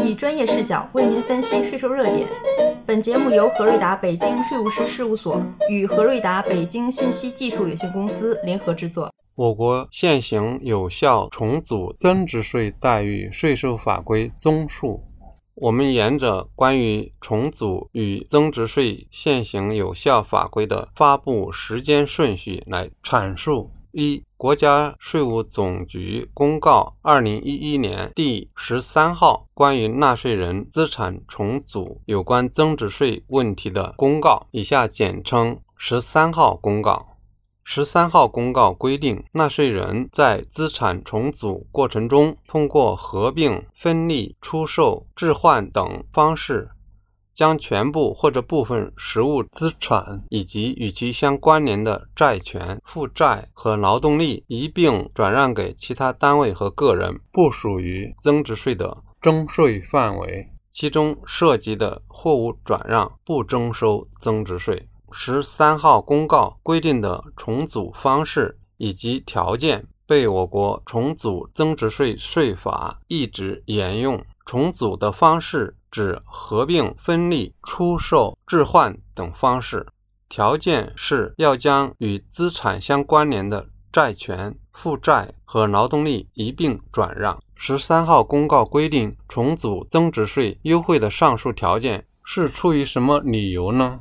以专业视角为您分析税收热点。本节目由何瑞达北京税务师事务所与何瑞达北京信息技术有限公司联合制作。我国现行有效重组增值税待遇税收法规综述。我们沿着关于重组与增值税现行有效法规的发布时间顺序来阐述。一、国家税务总局公告二零一一年第十三号关于纳税人资产重组有关增值税问题的公告（以下简称十三号公告）。十三号公告规定，纳税人在资产重组过程中，通过合并、分立、出售、置换等方式，将全部或者部分实物资产以及与其相关联的债权、负债和劳动力一并转让给其他单位和个人，不属于增值税的征税范围。其中涉及的货物转让不征收增值税。十三号公告规定的重组方式以及条件被我国重组增值税税法一直沿用。重组的方式指合并、分立、出售、置换等方式。条件是要将与资产相关联的债权、负债和劳动力一并转让。十三号公告规定重组增值税优惠的上述条件是出于什么理由呢？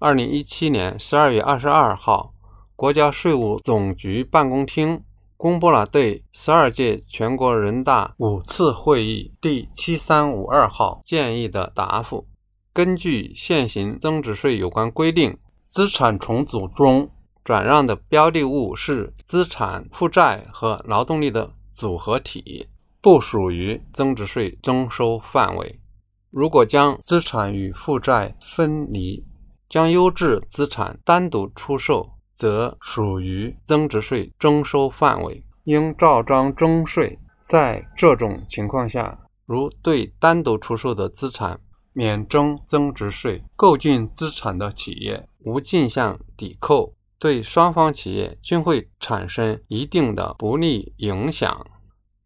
二零一七年十二月二十二号，国家税务总局办公厅公布了对十二届全国人大五次会议第七三五二号建议的答复。根据现行增值税有关规定，资产重组中转让的标的物是资产、负债和劳动力的组合体，不属于增值税征收范围。如果将资产与负债分离，将优质资产单独出售，则属于增值税征收范围，应照章征税。在这种情况下，如对单独出售的资产免征增值税，购进资产的企业无进项抵扣，对双方企业均会产生一定的不利影响。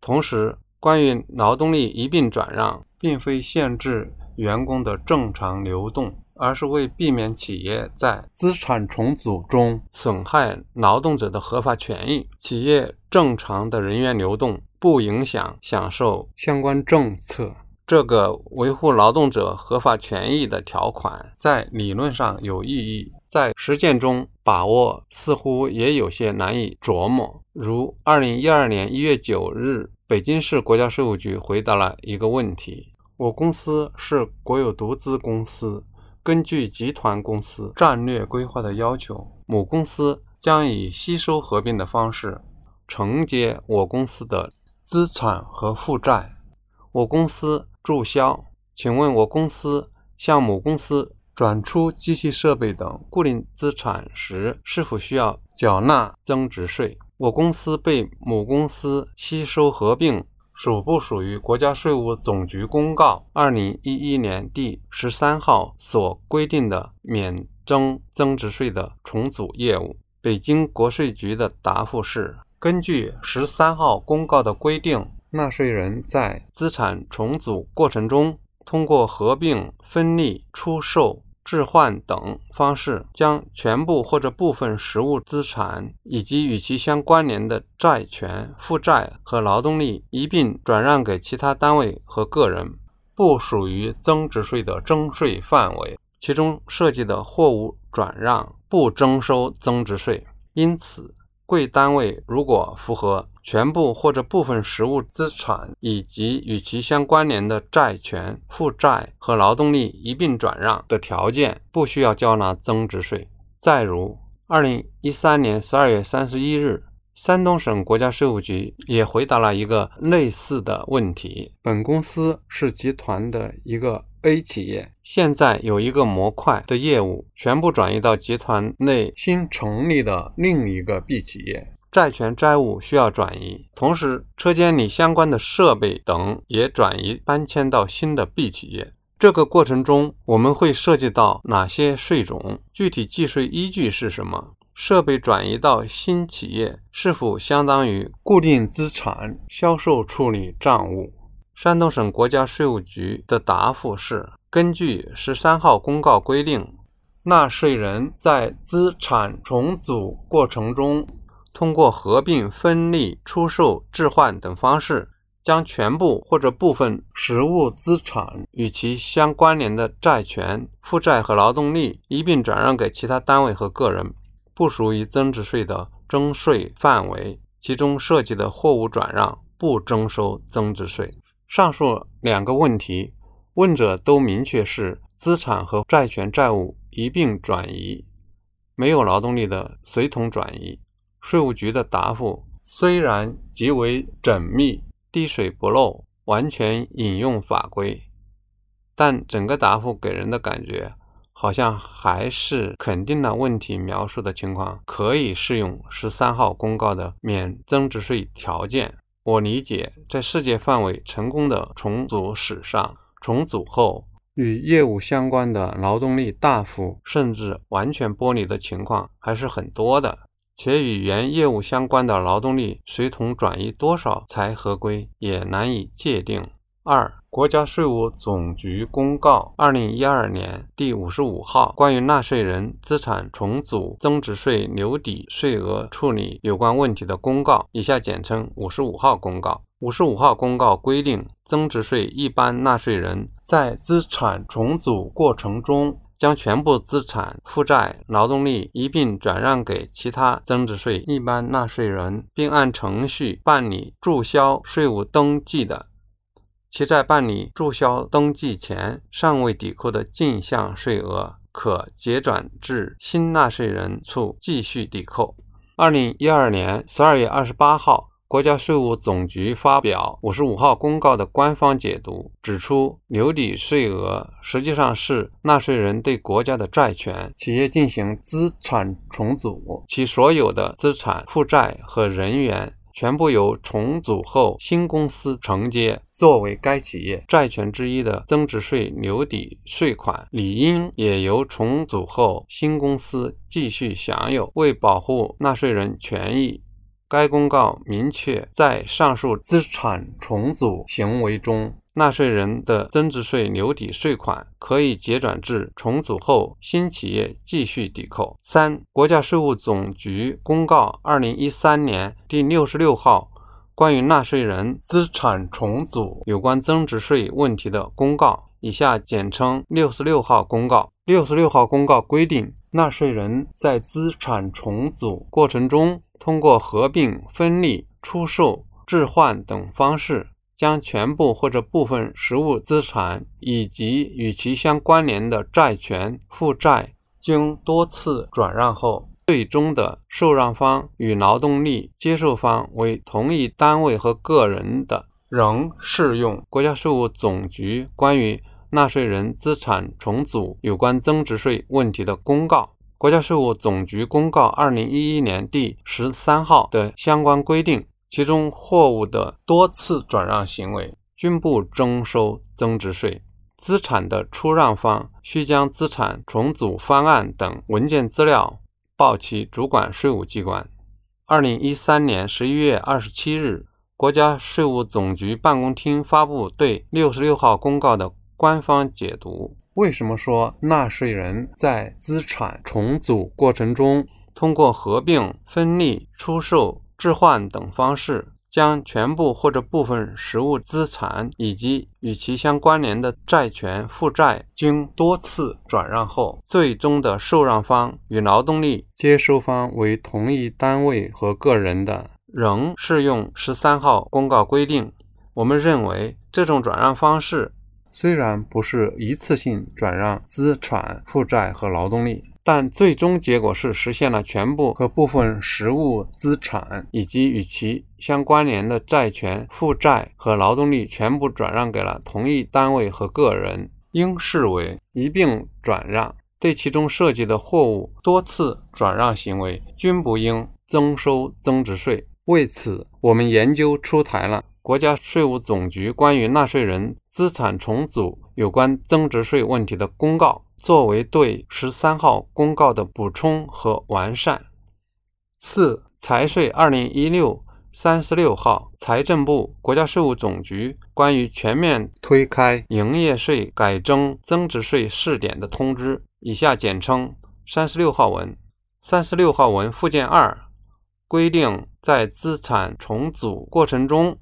同时，关于劳动力一并转让，并非限制员工的正常流动。而是为避免企业在资产重组中损害劳动者的合法权益，企业正常的人员流动不影响享受相关政策。这个维护劳动者合法权益的条款在理论上有意义，在实践中把握似乎也有些难以琢磨。如二零一二年一月九日，北京市国家税务局回答了一个问题：我公司是国有独资公司。根据集团公司战略规划的要求，母公司将以吸收合并的方式承接我公司的资产和负债。我公司注销，请问我公司向母公司转出机器设备等固定资产时，是否需要缴纳增值税？我公司被母公司吸收合并。属不属于国家税务总局公告二零一一年第十三号所规定的免征增值税的重组业务？北京国税局的答复是：根据十三号公告的规定，纳税人在资产重组过程中，通过合并、分立、出售。置换等方式，将全部或者部分实物资产以及与其相关联的债权、负债和劳动力一并转让给其他单位和个人，不属于增值税的征税范围。其中涉及的货物转让不征收增值税。因此，贵单位如果符合全部或者部分实物资产以及与其相关联的债权、负债和劳动力一并转让的条件，不需要缴纳增值税。再如，二零一三年十二月三十一日，山东省国家税务局也回答了一个类似的问题：本公司是集团的一个 A 企业，现在有一个模块的业务全部转移到集团内新成立的另一个 B 企业。债权债务需要转移，同时车间里相关的设备等也转移搬迁到新的 B 企业。这个过程中，我们会涉及到哪些税种？具体计税依据是什么？设备转移到新企业是否相当于固定资产销售处理账务？山东省国家税务局的答复是：根据十三号公告规定，纳税人在资产重组过程中，通过合并、分立、出售、置换等方式，将全部或者部分实物资产与其相关联的债权、负债和劳动力一并转让给其他单位和个人，不属于增值税的征税范围。其中涉及的货物转让不征收增值税。上述两个问题，问者都明确是资产和债权债务一并转移，没有劳动力的随同转移。税务局的答复虽然极为缜密、滴水不漏，完全引用法规，但整个答复给人的感觉。好像还是肯定了问题描述的情况可以适用十三号公告的免增值税条件。我理解，在世界范围成功的重组史上，重组后与业务相关的劳动力大幅甚至完全剥离的情况还是很多的，且与原业务相关的劳动力随同转移多少才合规，也难以界定。二、国家税务总局公告二零一二年第五十五号关于纳税人资产重组增值税留抵税额处理有关问题的公告（以下简称五十五号公告）。五十五号公告规定，增值税一般纳税人在资产重组过程中，将全部资产、负债、劳动力一并转让给其他增值税一般纳税人，并按程序办理注销税务登记的。其在办理注销登记前尚未抵扣的进项税额，可结转至新纳税人处继续抵扣。二零一二年十二月二十八号，国家税务总局发表五十五号公告的官方解读，指出留抵税额实际上是纳税人对国家的债权企业进行资产重组，其所有的资产负债和人员。全部由重组后新公司承接，作为该企业债权之一的增值税留抵税款，理应也由重组后新公司继续享有。为保护纳税人权益，该公告明确，在上述资产重组行为中。纳税人的增值税留抵税款可以结转至重组后新企业继续抵扣。三、国家税务总局公告二零一三年第六十六号关于纳税人资产重组有关增值税问题的公告（以下简称六十六号公告）。六十六号公告规定，纳税人在资产重组过程中，通过合并、分立、出售、置换等方式。将全部或者部分实物资产以及与其相关联的债权、负债，经多次转让后，最终的受让方与劳动力接受方为同一单位和个人的，仍适用国家税务总局关于纳税人资产重组有关增值税问题的公告（国家税务总局公告二零一一年第十三号）的相关规定。其中货物的多次转让行为均不征收增值税。资产的出让方需将资产重组方案等文件资料报其主管税务机关。二零一三年十一月二十七日，国家税务总局办公厅发布对六十六号公告的官方解读。为什么说纳税人在资产重组过程中，通过合并、分立、出售？置换等方式，将全部或者部分实物资产以及与其相关联的债权、负债，经多次转让后，最终的受让方与劳动力接收方为同一单位和个人的，仍适用十三号公告规定。我们认为，这种转让方式虽然不是一次性转让资产、负债和劳动力。但最终结果是实现了全部和部分实物资产以及与其相关联的债权、负债和劳动力全部转让给了同一单位和个人，应视为一并转让。对其中涉及的货物多次转让行为，均不应征收增值税。为此，我们研究出台了国家税务总局关于纳税人资产重组有关增值税问题的公告。作为对十三号公告的补充和完善。四、财税二零一六三十六号财政部、国家税务总局关于全面推开营业税改征增值税试点的通知（以下简称三十六号文）。三十六号文附件二规定，在资产重组过程中，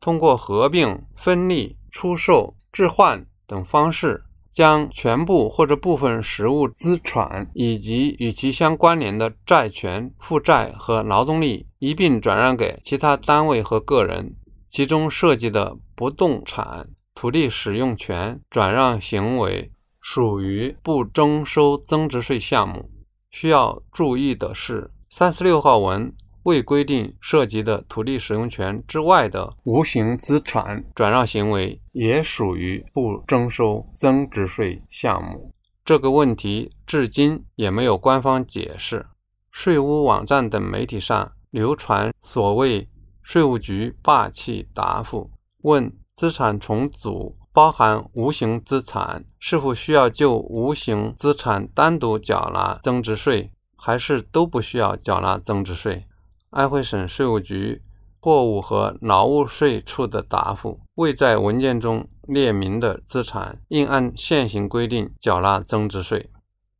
通过合并、分立、出售、置换等方式。将全部或者部分实物资产以及与其相关联的债权、负债和劳动力一并转让给其他单位和个人，其中涉及的不动产、土地使用权转让行为属于不征收增值税项目。需要注意的是，三十六号文。未规定涉及的土地使用权之外的无形资产转让行为，也属于不征收增值税项目。这个问题至今也没有官方解释。税务网站等媒体上流传所谓税务局霸气答复，问资产重组包含无形资产，是否需要就无形资产单独缴纳增值税，还是都不需要缴纳增值税？安徽省税务局货物和劳务税处的答复：未在文件中列明的资产，应按现行规定缴纳增值税。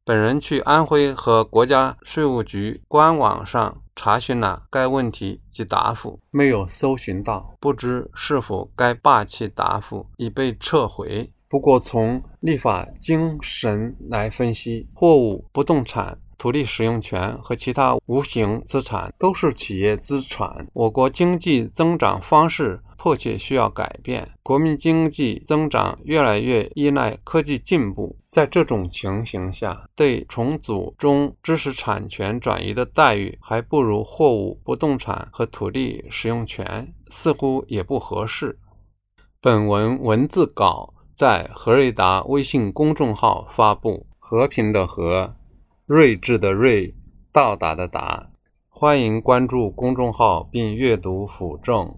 本人去安徽和国家税务局官网上查询了该问题及答复，没有搜寻到，不知是否该霸气答复已被撤回。不过，从立法精神来分析，货物、不动产。土地使用权和其他无形资产都是企业资产。我国经济增长方式迫切需要改变，国民经济增长越来越依赖科技进步。在这种情形下，对重组中知识产权转移的待遇还不如货物、不动产和土地使用权，似乎也不合适。本文文字稿在何瑞达微信公众号发布。和平的和。睿智的睿，到达的达，欢迎关注公众号并阅读辅证。